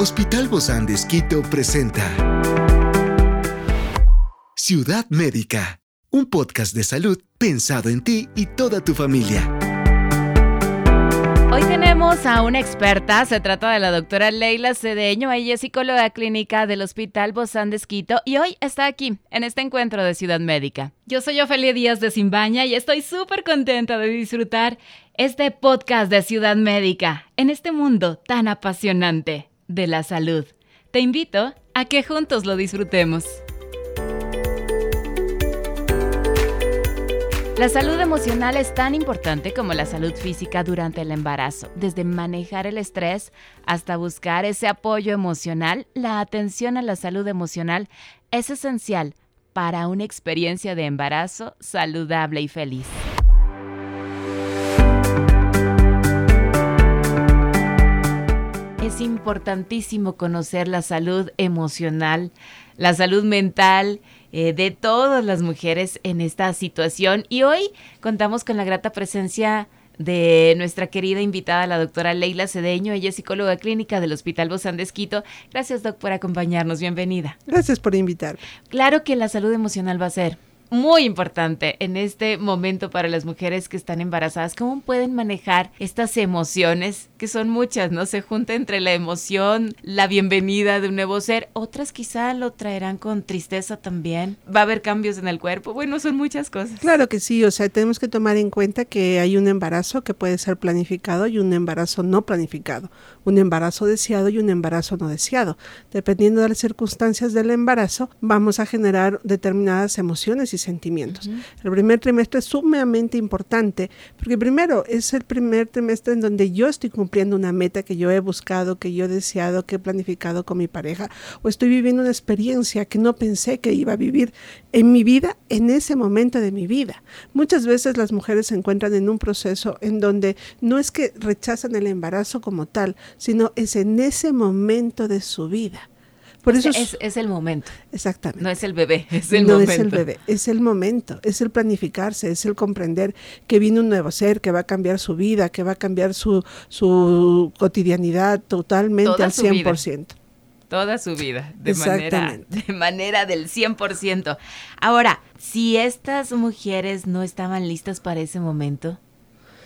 Hospital Bozán de Esquito presenta Ciudad Médica, un podcast de salud pensado en ti y toda tu familia. Hoy tenemos a una experta, se trata de la doctora Leila Cedeño, ella es psicóloga clínica del Hospital Bozán de Esquito y hoy está aquí en este encuentro de Ciudad Médica. Yo soy Ofelia Díaz de Simbaña y estoy súper contenta de disfrutar este podcast de Ciudad Médica en este mundo tan apasionante de la salud. Te invito a que juntos lo disfrutemos. La salud emocional es tan importante como la salud física durante el embarazo. Desde manejar el estrés hasta buscar ese apoyo emocional, la atención a la salud emocional es esencial para una experiencia de embarazo saludable y feliz. Es importantísimo conocer la salud emocional, la salud mental eh, de todas las mujeres en esta situación. Y hoy contamos con la grata presencia de nuestra querida invitada, la doctora Leila Cedeño. Ella es psicóloga clínica del Hospital Bozán de Esquito. Gracias, doc, por acompañarnos. Bienvenida. Gracias por invitarme. Claro que la salud emocional va a ser muy importante en este momento para las mujeres que están embarazadas. ¿Cómo pueden manejar estas emociones, que son muchas, no? Se junta entre la emoción, la bienvenida de un nuevo ser. Otras quizá lo traerán con tristeza también. Va a haber cambios en el cuerpo. Bueno, son muchas cosas. Claro que sí, o sea, tenemos que tomar en cuenta que hay un embarazo que puede ser planificado y un embarazo no planificado, un embarazo deseado y un embarazo no deseado. Dependiendo de las circunstancias del embarazo, vamos a generar determinadas emociones sentimientos. El primer trimestre es sumamente importante porque primero es el primer trimestre en donde yo estoy cumpliendo una meta que yo he buscado, que yo he deseado, que he planificado con mi pareja o estoy viviendo una experiencia que no pensé que iba a vivir en mi vida en ese momento de mi vida. Muchas veces las mujeres se encuentran en un proceso en donde no es que rechazan el embarazo como tal, sino es en ese momento de su vida. Por eso es, es, el momento. Exactamente. No es el bebé, es el no momento. es el bebé, es el momento, es el planificarse, es el comprender que viene un nuevo ser, que va a cambiar su vida, que va a cambiar su, su cotidianidad totalmente Toda al su 100%. vida. Toda su vida, de manera, de manera del 100%. Ahora, si estas mujeres no estaban listas para ese momento,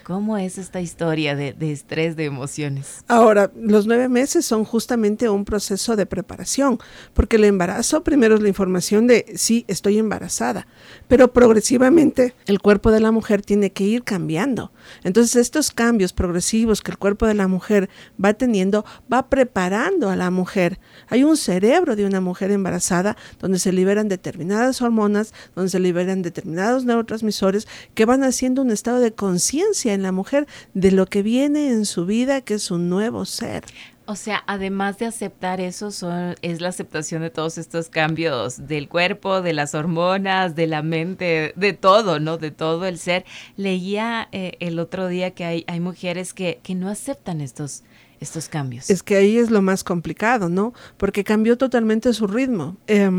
¿Cómo es esta historia de, estrés, de emociones? Ahora, los nueve meses son justamente un proceso de preparación, porque el embarazo primero es la información de sí, estoy embarazada, pero progresivamente el cuerpo de la mujer tiene que ir cambiando. Entonces, estos cambios progresivos que el cuerpo de la mujer va teniendo, va preparando a la mujer. Hay un cerebro de una mujer embarazada donde se liberan determinadas hormonas, donde se liberan determinados neurotransmisores que van haciendo un estado de conciencia en la mujer de lo que viene en su vida, que es un nuevo ser. O sea, además de aceptar eso, son, es la aceptación de todos estos cambios del cuerpo, de las hormonas, de la mente, de todo, ¿no? De todo el ser. Leía eh, el otro día que hay, hay mujeres que, que no aceptan estos, estos cambios. Es que ahí es lo más complicado, ¿no? Porque cambió totalmente su ritmo. Eh,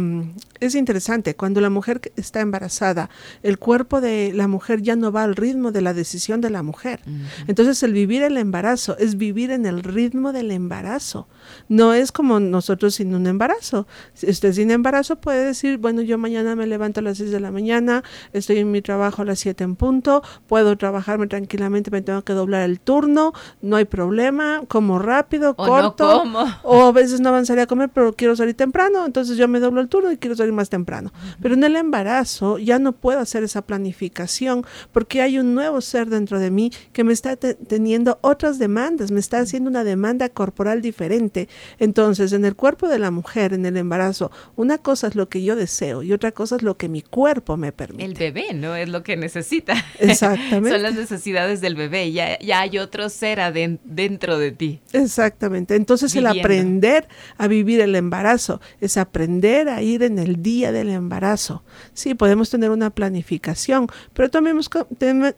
es interesante, cuando la mujer está embarazada, el cuerpo de la mujer ya no va al ritmo de la decisión de la mujer. Uh -huh. Entonces el vivir el embarazo es vivir en el ritmo del embarazo. No es como nosotros sin un embarazo. Si usted sin embarazo puede decir, bueno, yo mañana me levanto a las 6 de la mañana, estoy en mi trabajo a las 7 en punto, puedo trabajarme tranquilamente, me tengo que doblar el turno, no hay problema, como rápido, o corto, no como. o a veces no avanzaría a comer, pero quiero salir temprano, entonces yo me doblo el turno y quiero salir más temprano. Uh -huh. Pero en el embarazo ya no puedo hacer esa planificación porque hay un nuevo ser dentro de mí que me está te teniendo otras demandas, me está haciendo una demanda corporal diferente. Entonces, en el cuerpo de la mujer, en el embarazo, una cosa es lo que yo deseo y otra cosa es lo que mi cuerpo me permite. El bebé, ¿no? Es lo que necesita. Exactamente. Son las necesidades del bebé, ya, ya hay otro ser dentro de ti. Exactamente. Entonces Viviendo. el aprender a vivir el embarazo es aprender a ir en el día del embarazo. Sí, podemos tener una planificación, pero tomemos,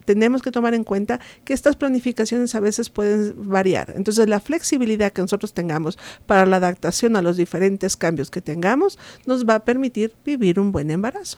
tenemos que tomar en cuenta que estas planificaciones a veces pueden variar. Entonces la flexibilidad que nosotros tengamos para la adaptación a los diferentes cambios que tengamos nos va a permitir vivir un buen embarazo.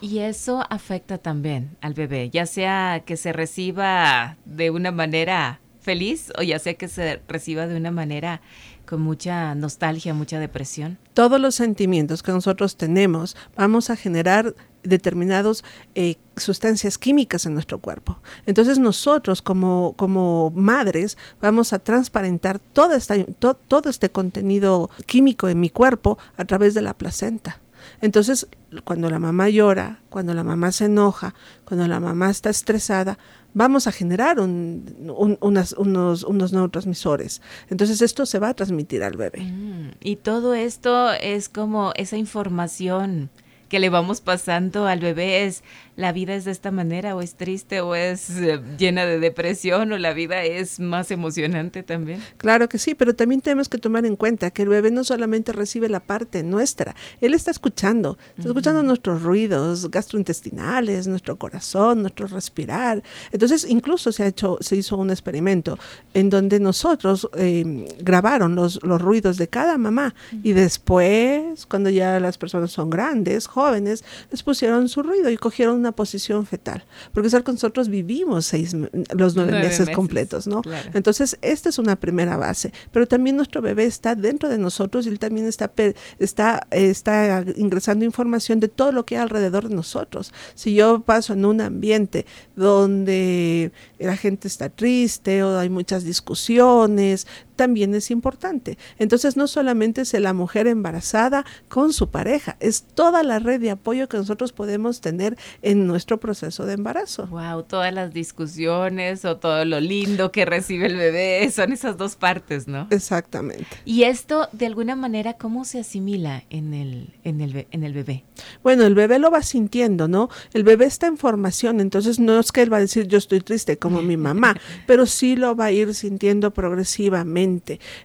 Y eso afecta también al bebé, ya sea que se reciba de una manera feliz o ya sea que se reciba de una manera con mucha nostalgia, mucha depresión. Todos los sentimientos que nosotros tenemos vamos a generar determinadas eh, sustancias químicas en nuestro cuerpo. Entonces nosotros como, como madres vamos a transparentar toda esta, todo este contenido químico en mi cuerpo a través de la placenta. Entonces, cuando la mamá llora, cuando la mamá se enoja, cuando la mamá está estresada, vamos a generar unos, unos, neurotransmisores. Entonces esto se va a transmitir al bebé. Mm, y todo esto es como esa información que le vamos pasando al bebé es la vida es de esta manera o es triste o es eh, llena de depresión o la vida es más emocionante también. Claro que sí, pero también tenemos que tomar en cuenta que el bebé no solamente recibe la parte nuestra, él está escuchando, está escuchando nuestros ruidos gastrointestinales, nuestro corazón, nuestro respirar. Entonces, incluso se ha hecho, se hizo un experimento en donde nosotros em, grabaron los, los ruidos de cada mamá y después, cuando ya las personas son grandes, jóvenes, les pusieron su ruido y cogieron una posición fetal, porque es que nosotros vivimos seis, los nueve, meses, completos, ¿no? Entonces, esta es una primera base, pero también nuestro bebé está dentro de nosotros y él también está, está, está ingresando información de todo lo que hay alrededor de nosotros. Si yo paso en un ambiente donde la gente está triste o hay muchas discusiones, también es importante. Entonces no solamente es la mujer embarazada con su pareja, es toda la red de apoyo que nosotros podemos tener en nuestro proceso de embarazo. Wow, todas las discusiones o todo lo lindo que recibe el bebé, son esas dos partes, ¿no? Exactamente. Y esto de alguna manera cómo se asimila en el en el en el bebé? Bueno, el bebé lo va sintiendo, ¿no? El bebé está en formación, entonces no es que él va a decir yo estoy triste como mi mamá, pero sí lo va a ir sintiendo progresivamente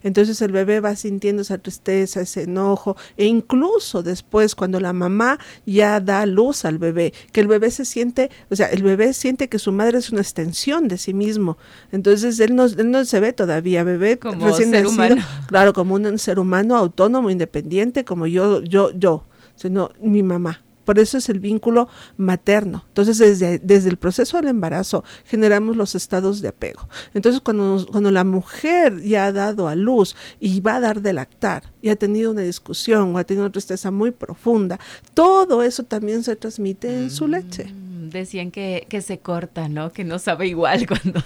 entonces el bebé va sintiendo esa tristeza, ese enojo, e incluso después cuando la mamá ya da luz al bebé, que el bebé se siente, o sea, el bebé siente que su madre es una extensión de sí mismo. Entonces él no, no se ve todavía bebé como ser humano. claro, como un ser humano autónomo, independiente, como yo, yo, yo, sino mi mamá. Por eso es el vínculo materno. Entonces, desde, desde el proceso del embarazo generamos los estados de apego. Entonces, cuando, cuando la mujer ya ha dado a luz y va a dar de lactar y ha tenido una discusión o ha tenido una tristeza muy profunda, todo eso también se transmite en su leche. Decían que, que se corta, ¿no? Que no sabe igual cuando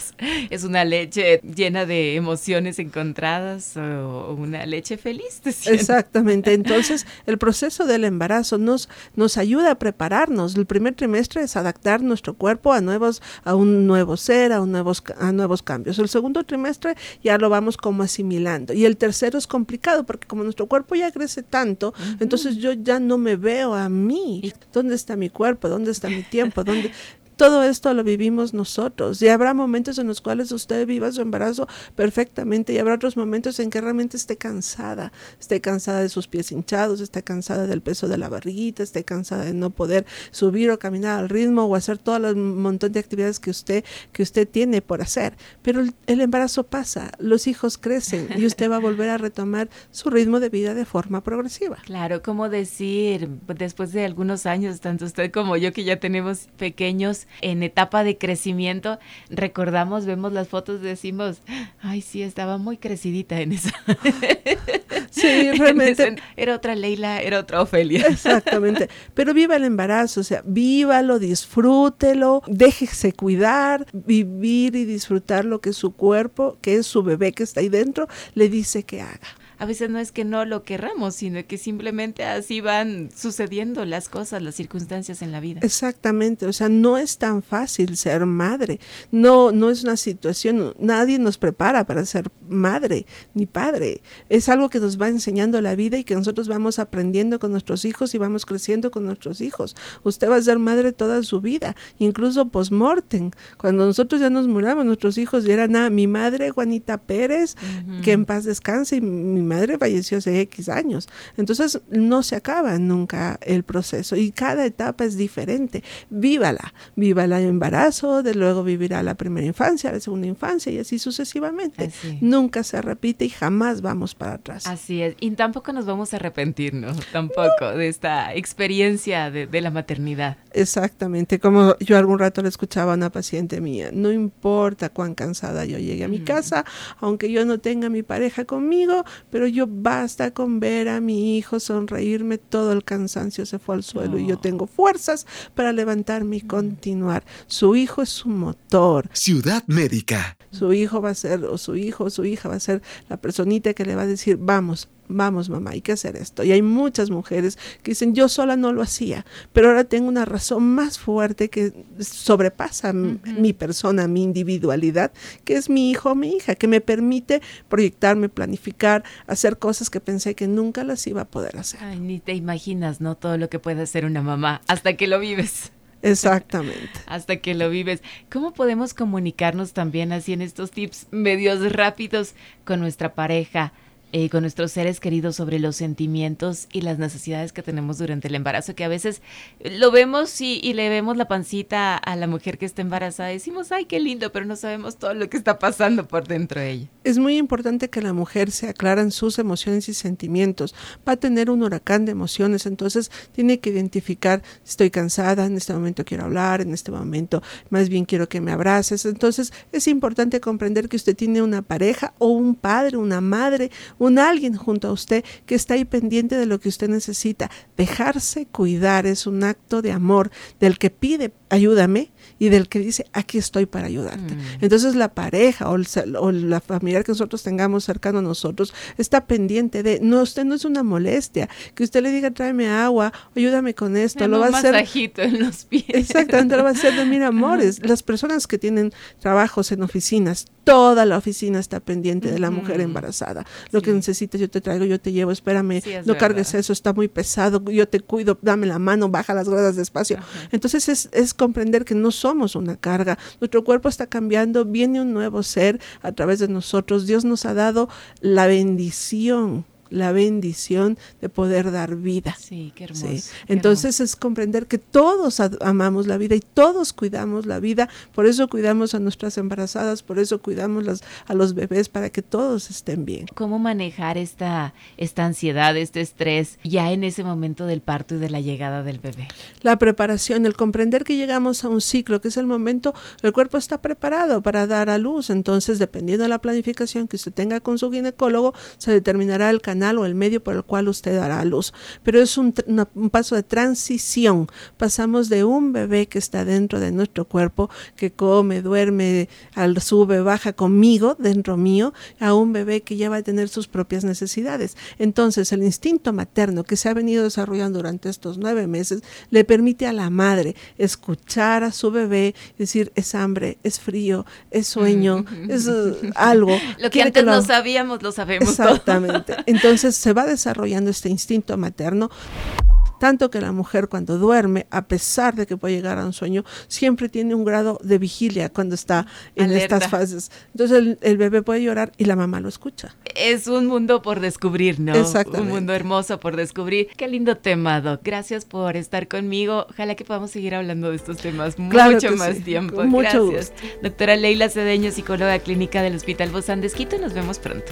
es una leche llena de emociones encontradas o una leche feliz. Exactamente. Entonces, el proceso del embarazo nos, nos ayuda a prepararnos. El primer trimestre es adaptar nuestro cuerpo a nuevos, a un nuevo ser, a, un nuevos, a nuevos cambios. El segundo trimestre ya lo vamos como asimilando. Y el tercero es complicado porque como nuestro cuerpo ya crece tanto, entonces yo ya no me veo a mí. ¿Dónde está mi cuerpo? ¿Dónde está mi tiempo? ¿Dónde found todo esto lo vivimos nosotros y habrá momentos en los cuales usted viva su embarazo perfectamente y habrá otros momentos en que realmente esté cansada, esté cansada de sus pies hinchados, esté cansada del peso de la barriguita, esté cansada de no poder subir o caminar al ritmo o hacer todo el montón de actividades que usted que usted tiene por hacer. Pero el, el embarazo pasa, los hijos crecen y usted va a volver a retomar su ritmo de vida de forma progresiva. Claro, como decir, después de algunos años, tanto usted como yo que ya tenemos pequeños en etapa de crecimiento, recordamos, vemos las fotos, decimos, ay, sí, estaba muy crecidita en esa. Sí, realmente. era otra Leila, era otra Ofelia. Exactamente. Pero viva el embarazo, o sea, vívalo, disfrútelo, déjese cuidar, vivir y disfrutar lo que su cuerpo, que es su bebé que está ahí dentro, le dice que haga a veces no es que no lo querramos, sino que simplemente así van sucediendo las cosas, las circunstancias en la vida. Exactamente, o sea, no es tan fácil ser madre, no, no es una situación, nadie nos prepara para ser madre ni padre, es algo que nos va enseñando la vida y que nosotros vamos aprendiendo con nuestros hijos y vamos creciendo con nuestros hijos. Usted va a ser madre toda su vida, incluso post-mortem, cuando nosotros ya nos muramos, nuestros hijos eran a mi madre Juanita Pérez, que en paz descanse, y mi madre falleció hace X años. Entonces no se acaba nunca el proceso y cada etapa es diferente. Vívala, viva el embarazo, de luego vivirá la primera infancia, la segunda infancia y así sucesivamente. Nunca se repite y jamás vamos para atrás. Así es. Y tampoco nos vamos a arrepentir, ¿no? Tampoco de esta experiencia de, de la maternidad. Exactamente. Como yo algún rato le escuchaba a una paciente mía, no importa cuán cansada yo llegue a mi casa, aunque yo no tenga mi pareja conmigo, pero yo basta con ver a mi hijo sonreírme, todo el cansancio se fue al suelo y yo tengo fuerzas para levantarme y continuar. Su hijo es su motor. Ciudad Médica. Su hijo va a ser, o su hijo o su hija va a ser la personita que le va a decir, vamos, vamos mamá, hay que hacer esto. Y hay muchas mujeres que dicen, yo sola no lo hacía, pero ahora tengo una razón más fuerte que sobrepasa mi persona, mi individualidad, que es mi hijo o mi hija, que me permite proyectarme, planificar, hacer cosas que pensé que nunca las iba a poder hacer. Ay, ni te imaginas, ¿no? Todo lo que puede hacer una mamá hasta que lo vives. Exactamente. Hasta que lo vives. ¿Cómo podemos comunicarnos también así en estos tips medios rápidos con nuestra pareja? Eh, con nuestros seres queridos sobre los sentimientos y las necesidades que tenemos durante el embarazo, que a veces lo vemos y, le vemos la pancita a la mujer que está embarazada decimos, ay, qué lindo, pero no sabemos todo lo que está pasando por dentro de ella. Es muy importante que la mujer se aclaren sus emociones y sentimientos. Va a tener un huracán de emociones, entonces tiene que identificar, estoy cansada, en este momento quiero hablar, en este momento más bien quiero que me abraces. Entonces es importante comprender que usted tiene una pareja o un padre, una madre, un alguien junto a usted que está ahí pendiente de lo que usted necesita. Dejarse cuidar es un acto de amor del que pide ayúdame y del que dice aquí estoy para ayudarte. Mm. Entonces la pareja o, la familiar que nosotros tengamos cercano a nosotros está pendiente de, no, usted no es una molestia, que usted le diga tráeme agua, ayúdame con esto, lo va a hacer. en los pies. Exactamente, lo va a hacer de mira amores. Las personas que tienen trabajos en oficinas, toda la oficina está pendiente de la mujer embarazada. Lo que necesitas yo te traigo, yo te llevo, espérame, no cargues eso, está muy pesado, yo te cuido, dame la mano, baja las gradas despacio. Entonces es, es comprender que no somos una carga, nuestro cuerpo está cambiando, viene un nuevo ser a través de nosotros, Dios nos ha dado la bendición la bendición de poder dar vida. Sí, qué hermoso. Entonces es comprender que todos amamos la vida y todos cuidamos la vida, por eso cuidamos a nuestras embarazadas, por eso cuidamos las, a los bebés para que todos estén bien. ¿Cómo manejar esta, esta ansiedad, este estrés ya en ese momento del parto y de la llegada del bebé? La preparación, el comprender que llegamos a un ciclo, que es el momento, el cuerpo está preparado para dar a luz, entonces dependiendo de la planificación que usted tenga con su ginecólogo, se determinará el canal o el medio por el cual usted dará a luz. Pero es un, paso de transición. Pasamos de un bebé que está dentro de nuestro cuerpo, que come, duerme, al sube, baja conmigo, dentro mío, a un bebé que ya va a tener sus propias necesidades. Entonces, el instinto materno que se ha venido desarrollando durante estos nueve meses le permite a la madre escuchar a su bebé, decir, es hambre, es frío, es sueño, es uh, algo. Lo que antes no sabíamos, lo sabemos. Exactamente. Entonces, entonces se va desarrollando este instinto materno tanto que la mujer cuando duerme, a pesar de que puede llegar a un sueño, siempre tiene un grado de vigilia cuando está en estas fases. Entonces el, bebé puede llorar y la mamá lo escucha. Es un mundo por descubrir, ¿no? Exactamente. Un mundo hermoso por descubrir. Qué lindo tema, Doc. Gracias por estar conmigo. Ojalá que podamos seguir hablando de estos temas mucho más tiempo. mucho Gracias. Doctora Leila Cedeño, psicóloga clínica del Hospital Bozán de Esquito. Nos vemos pronto.